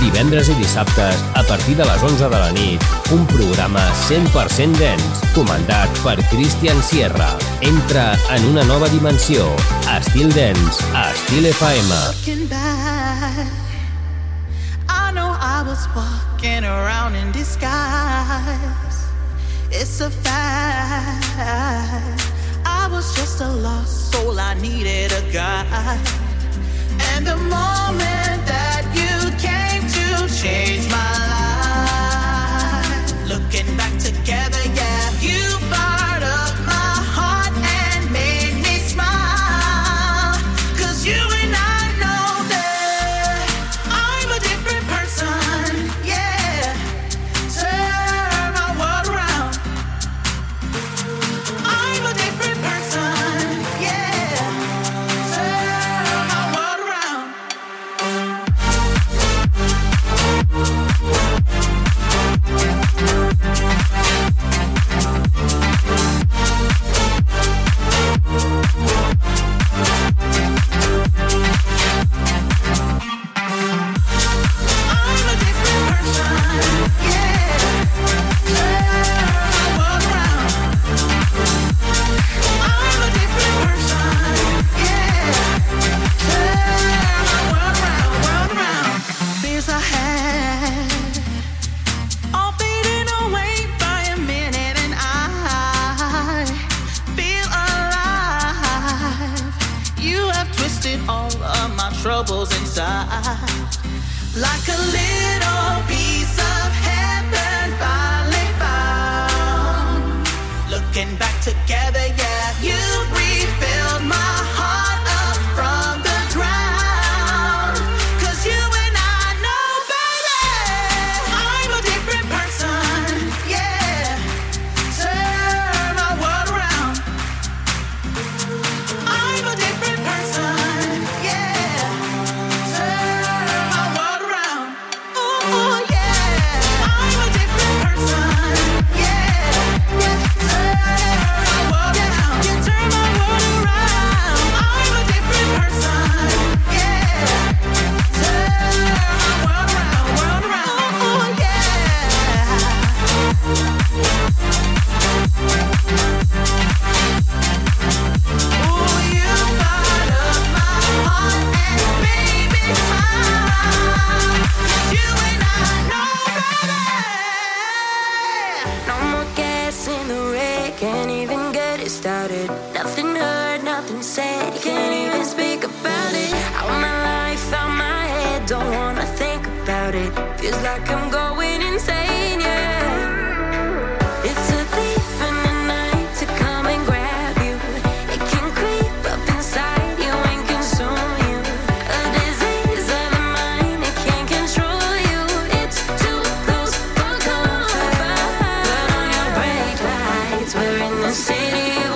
Divendres i dissabtes, a partir de les 11 de la nit, un programa 100% dance, comandat per Christian Sierra. Entra en una nova dimensió. Estil Dance, a Estil FM. I know I was around in disguise It's a fact I was just a lost soul, I needed a guide And the moment that to change my life, looking back like a lie, disturbing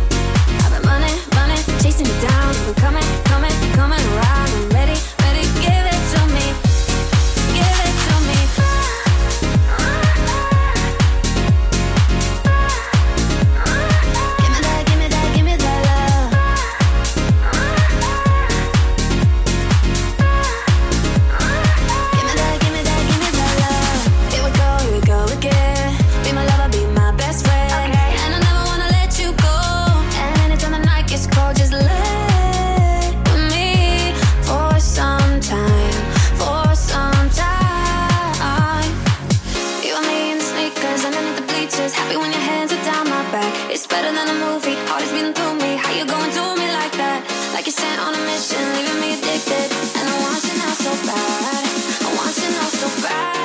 Estil Dance. All the ways that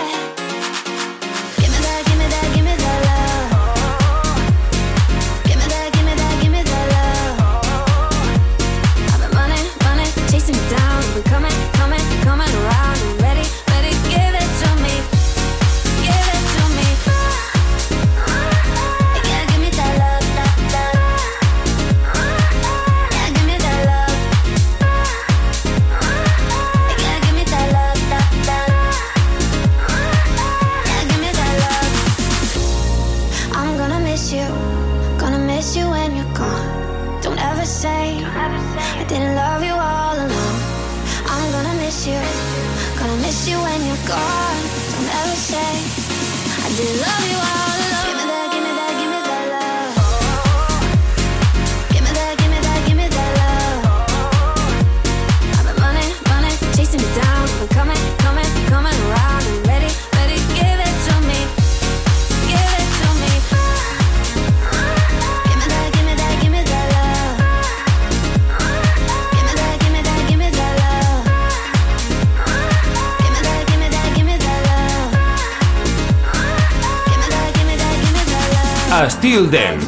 I've been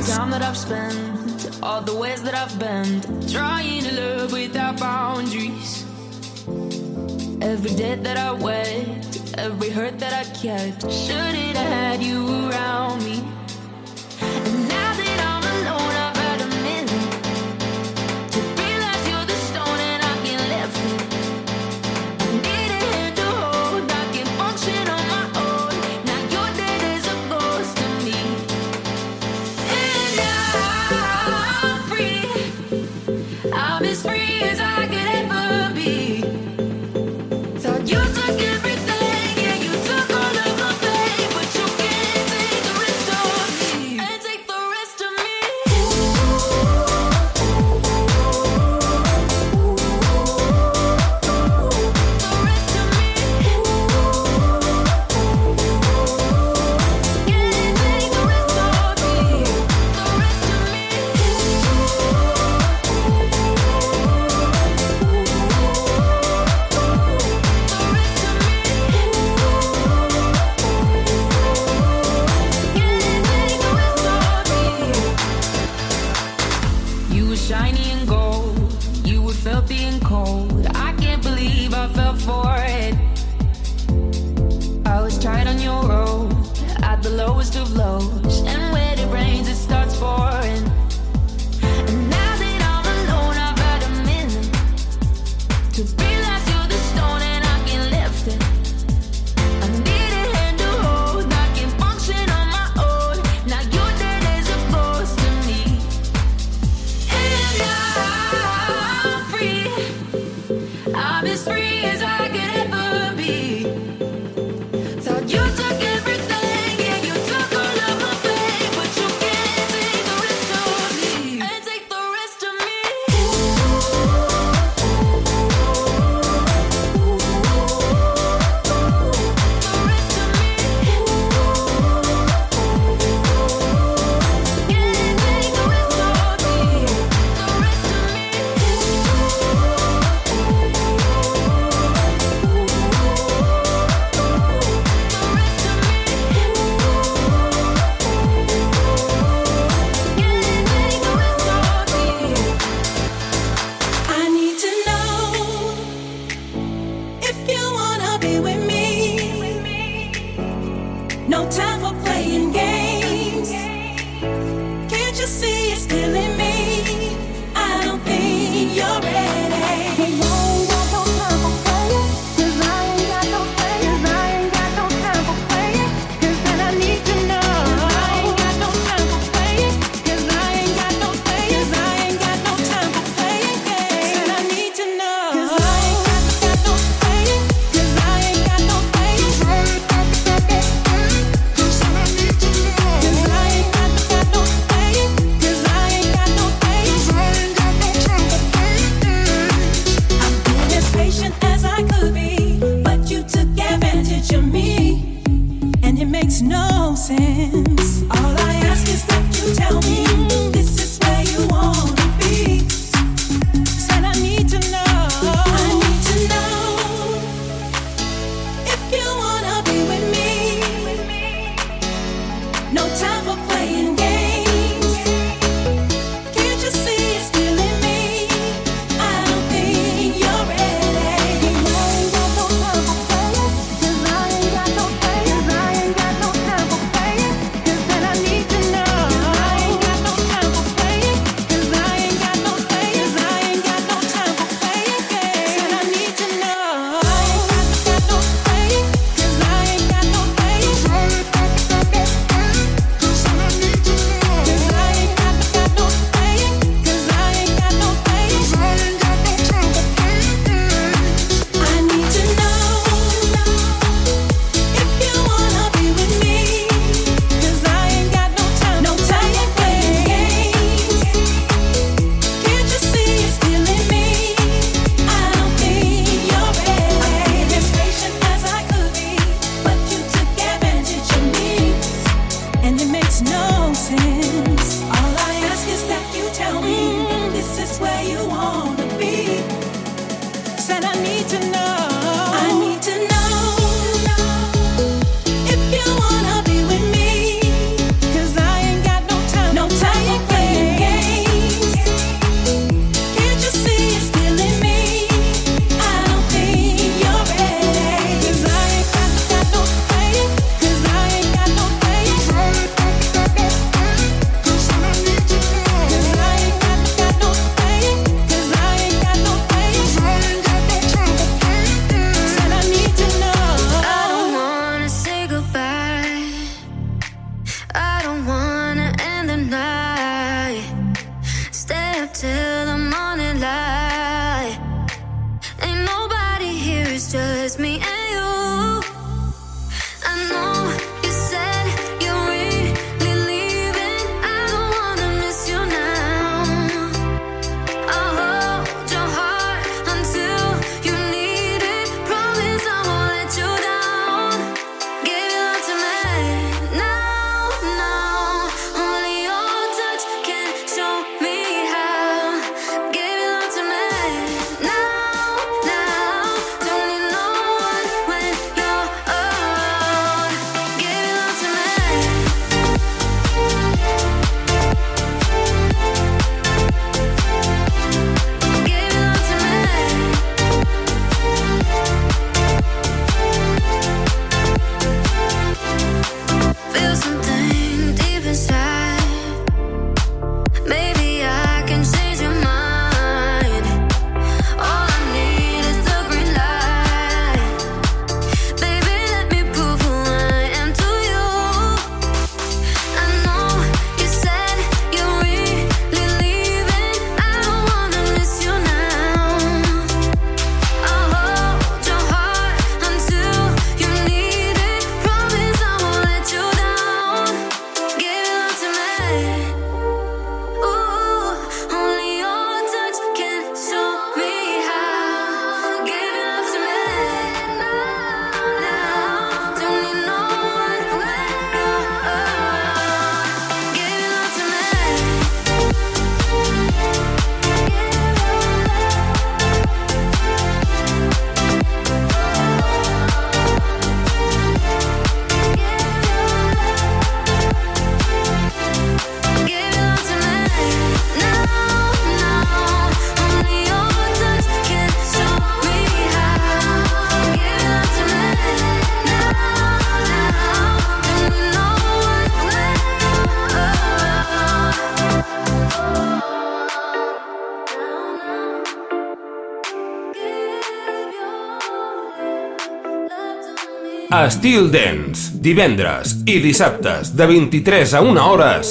Estil Dance, divendres i dissabtes de 23 a 1 hores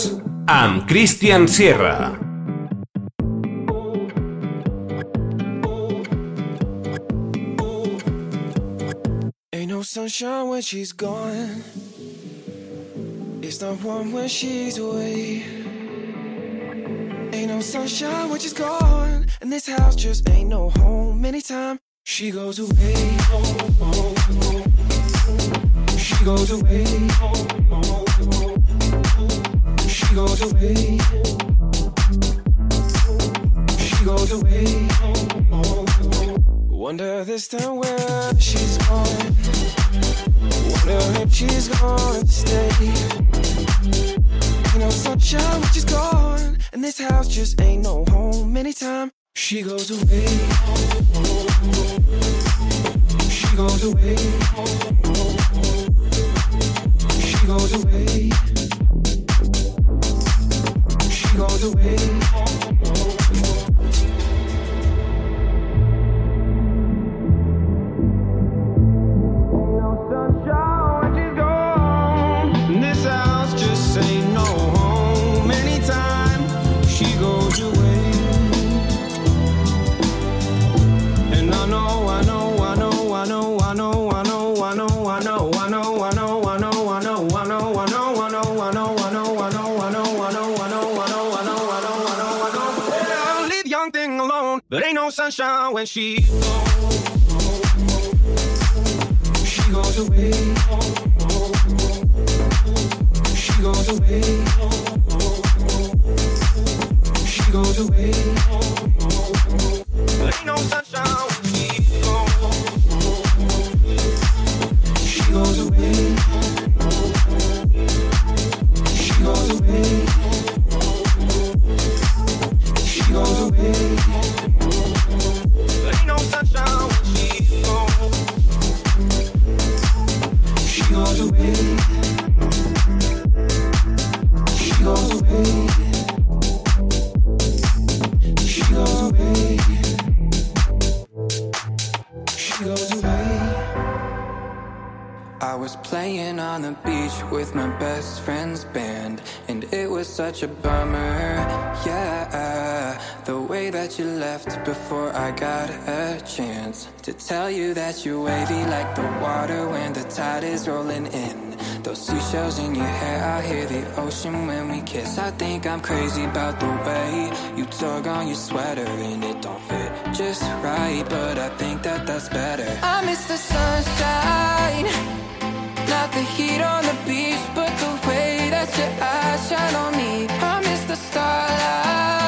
amb Christian Sierra. Ain't no sunshine when she's gone. It's not warm when she's away. Ain't no sunshine when she's gone. And this house just ain't no home. Anytime she goes away. She goes away. She goes away. She goes away. Wonder this time where she's gone. Wonder if she's gonna stay. You know, sunshine when she's gone. And this house just ain't no home Anytime. She goes away. She goes away goes away. She goes away no sunshine when she goes. She goes away to tell you that you're wavy like the water when the tide is rolling in. Those seashells in your hair, I hear the ocean when we kiss. I think I'm crazy about the way you tug on your sweater and it don't fit just right, but I think that that's better. I miss the sunshine. Not the heat on the beach, but the way that your eyes shine on me. I miss the starlight.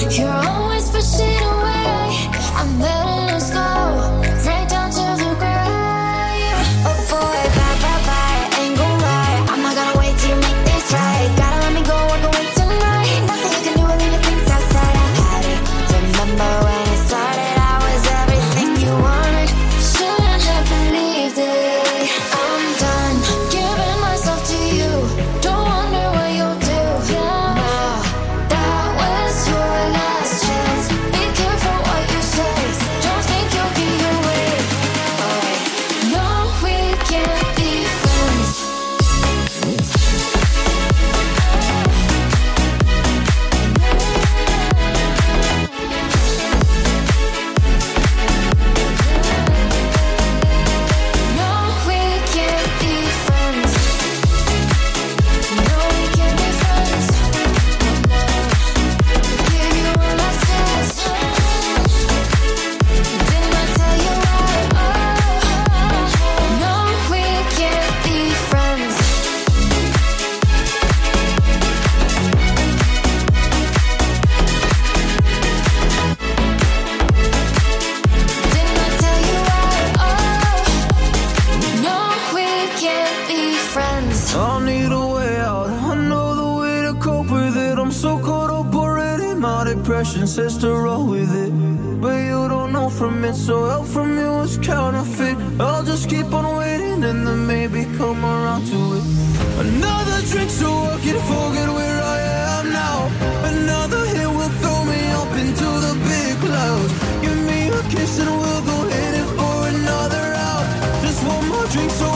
You're one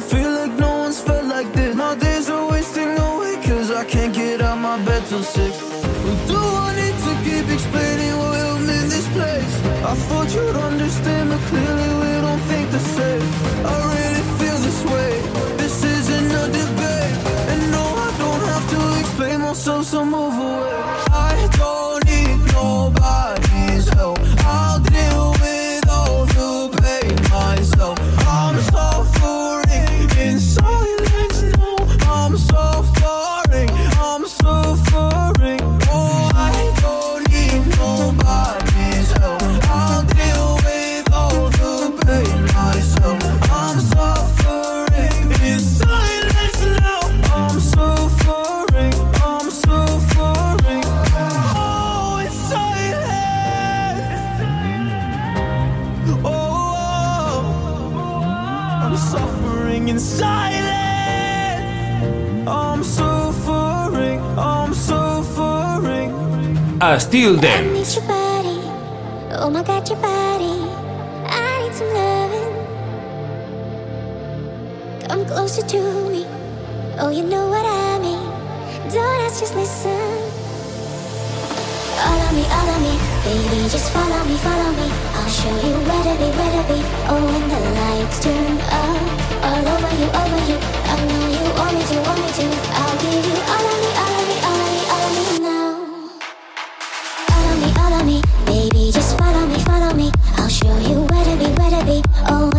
feel a Still. Oh my god, your body. I need some loving. Come closer to me. Oh, you know what I mean. Don't ask, just listen. All of me, all of me, baby, just follow me, follow me. I'll show you where to be, where to be. Oh, when the lights turn up, all over you, over you. I know you want me to, want me to. I'll give you all of me, be. Oh,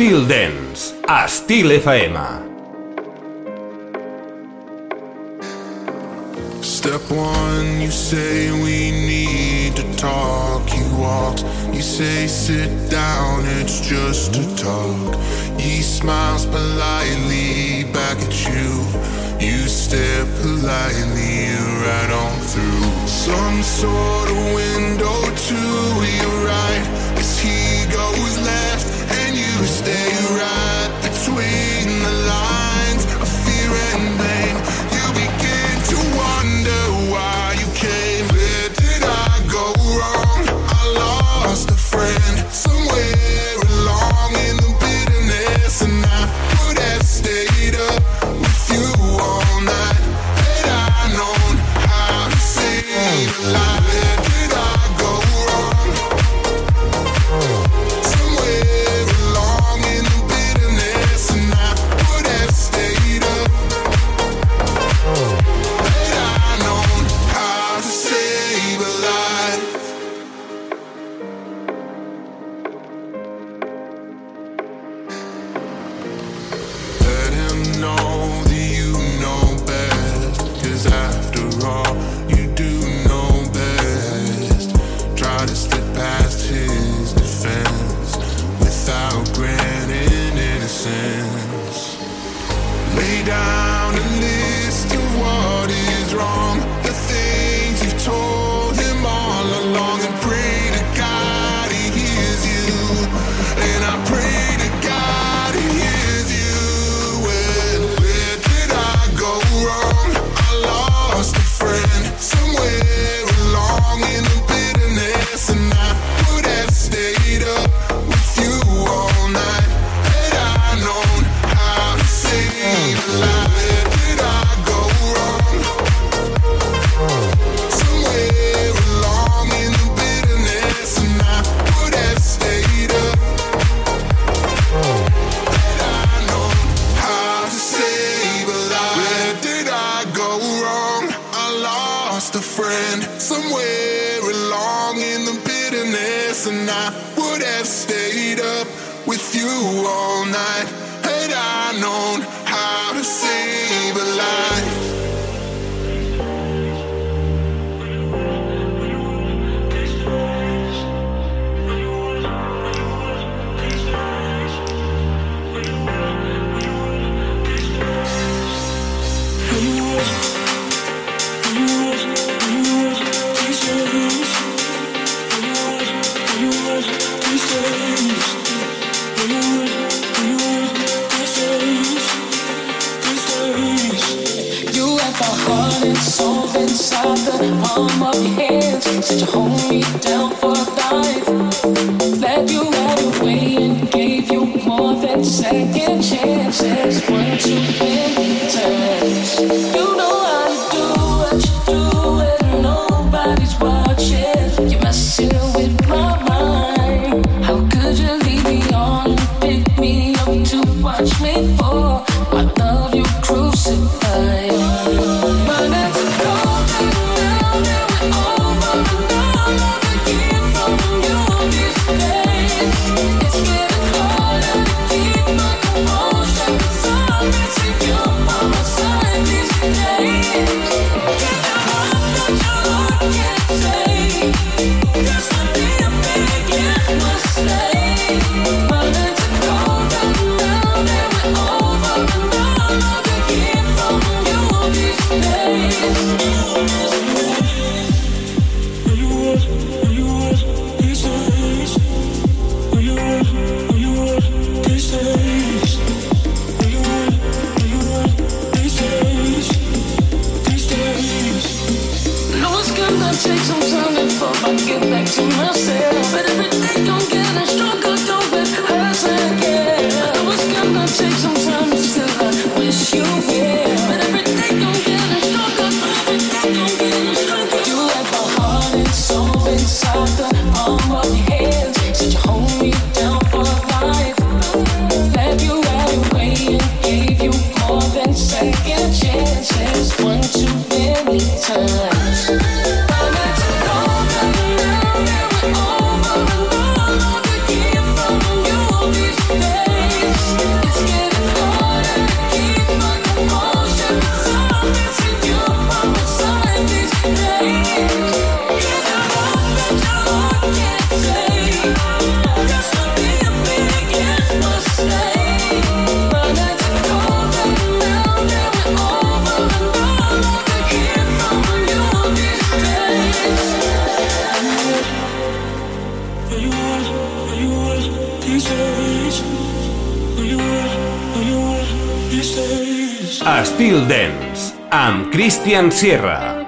Estil Dance, a Estil FM. Step one, you say we need to talk. You walk, you say sit down, it's just to talk. He smiles politely back at you. You step politely right on through. Some sort of window to 这红。Cristian Sierra.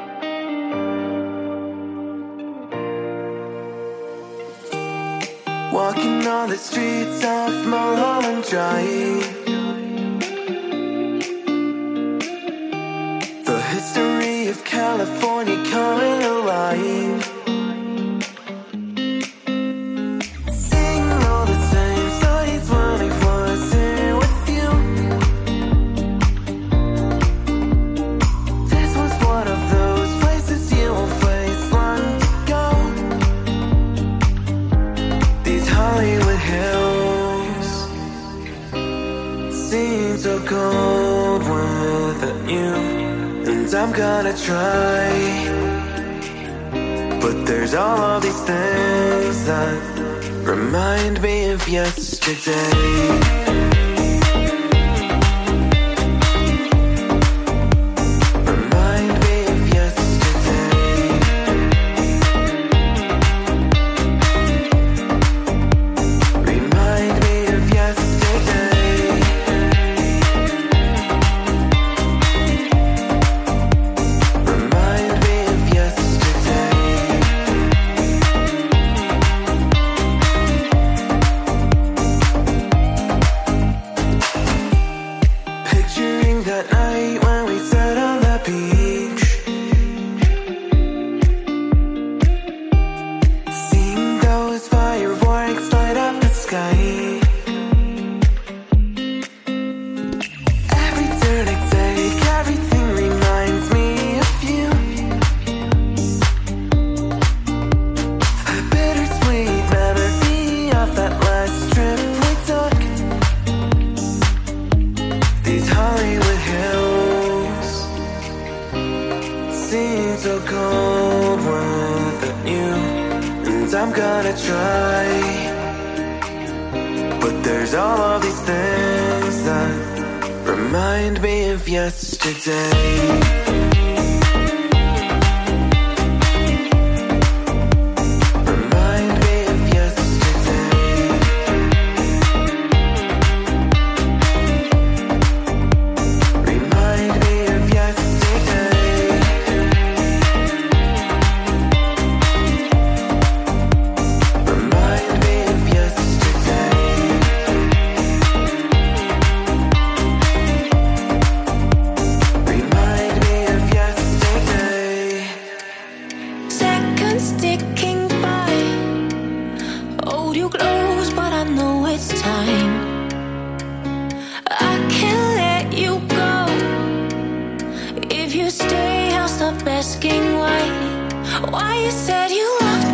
said you loved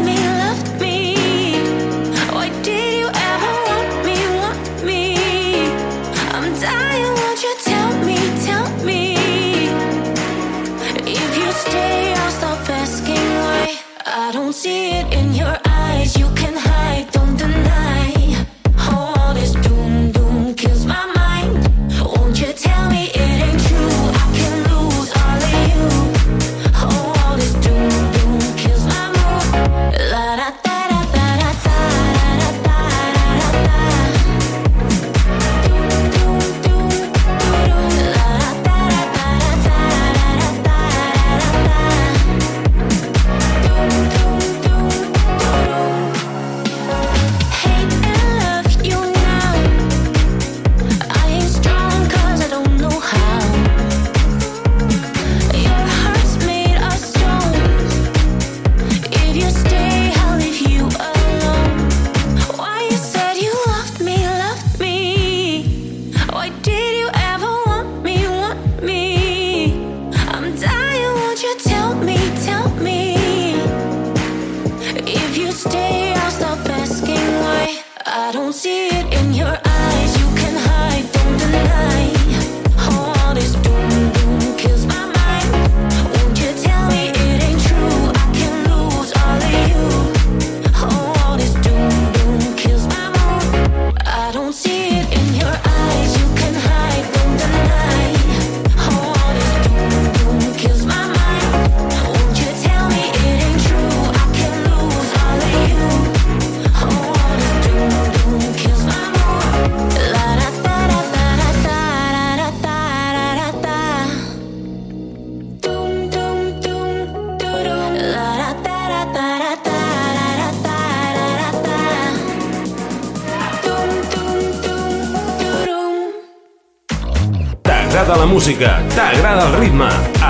música, t'agrada el ritme,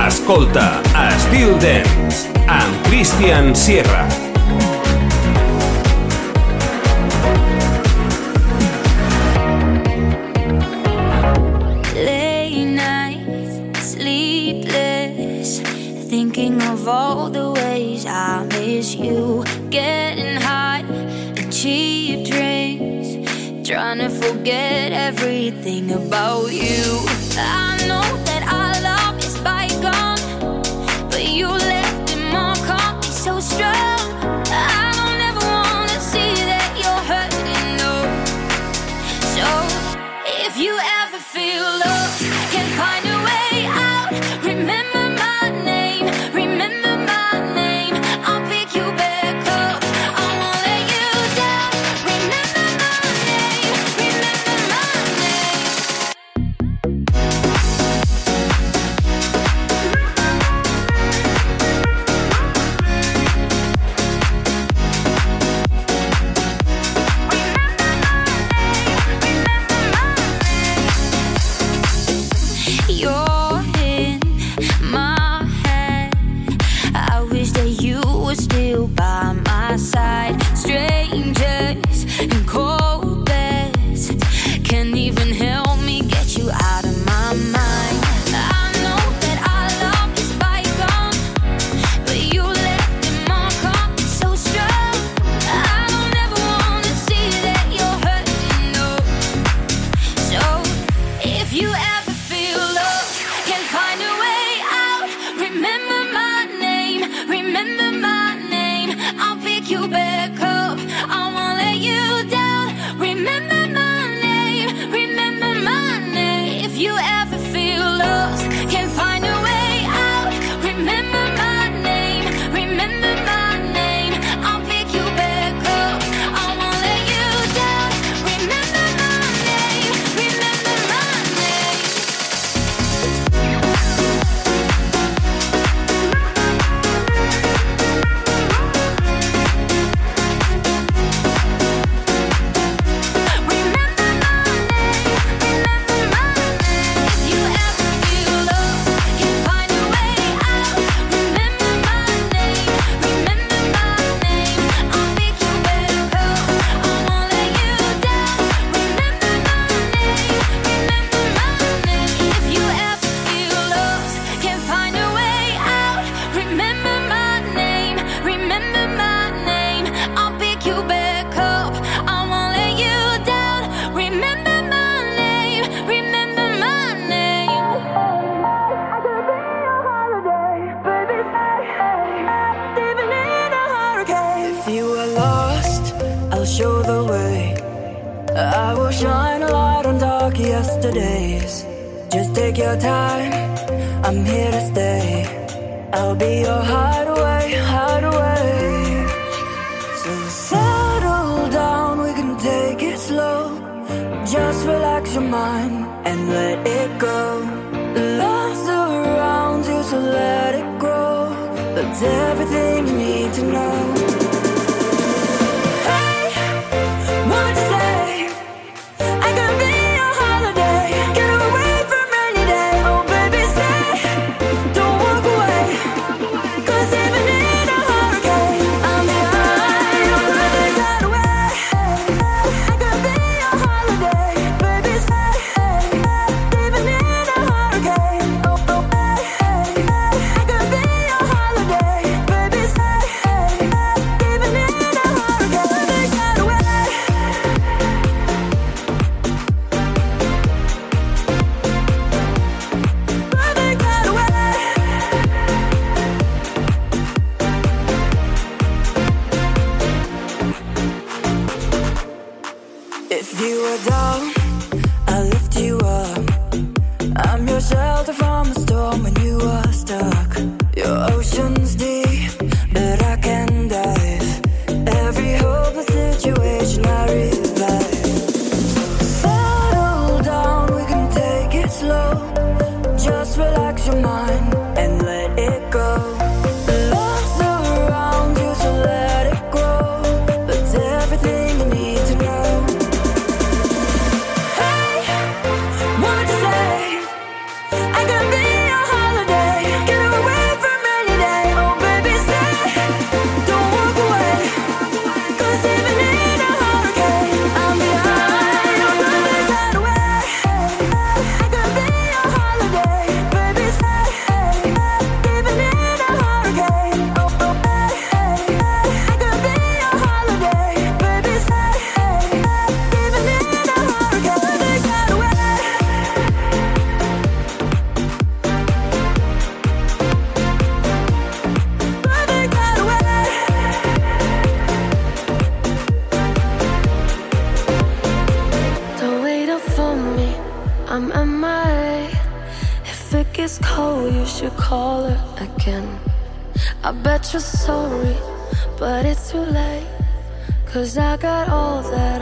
escolta Estil Dance amb Christian Sierra. Late nights, sleepless, thinking of all the ways I miss you, getting high cheap drinks, trying to forget everything about you. I can take it slow. Just relax your mind and let it go. Love's around you, so let it grow. That's everything you need to know. that you're sorry, but it's too late. Cause I got all that.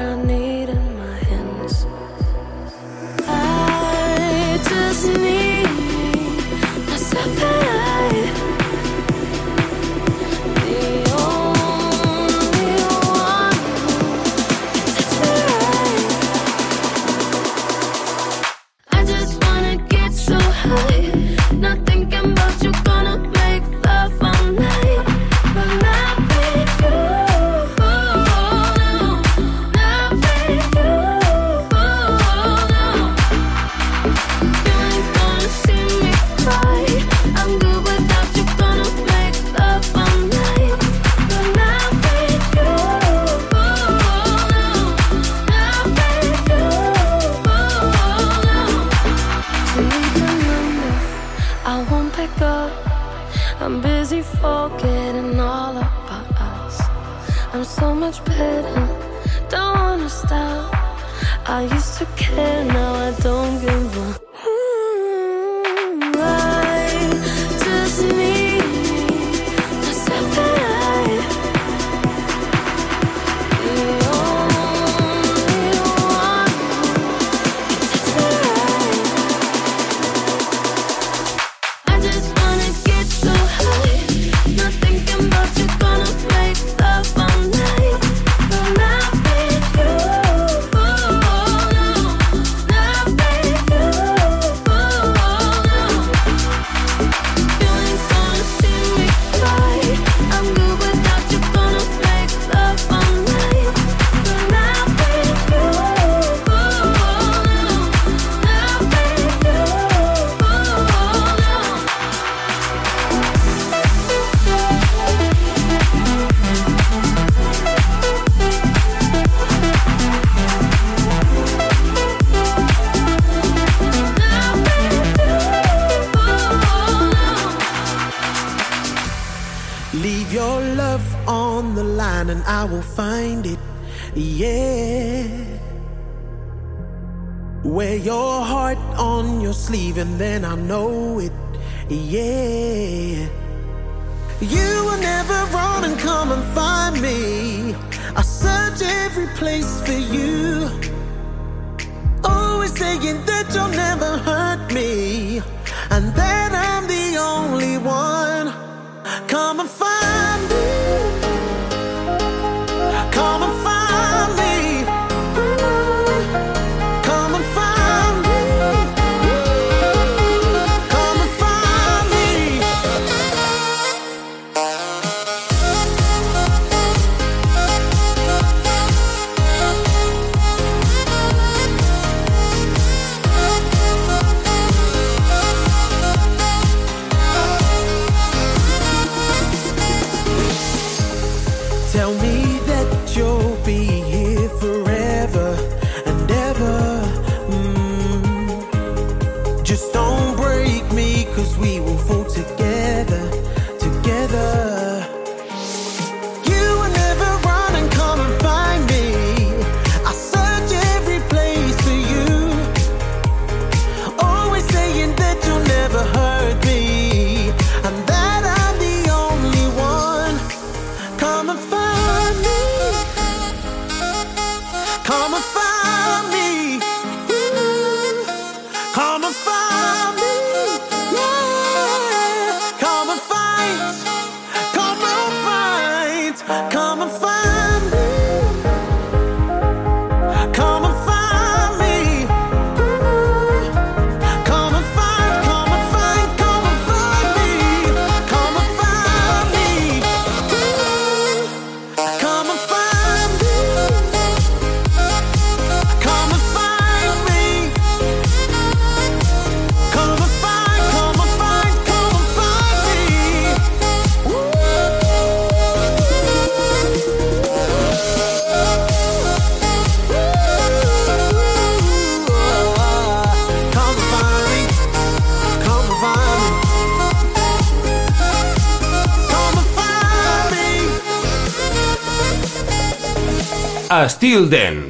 Estil Dance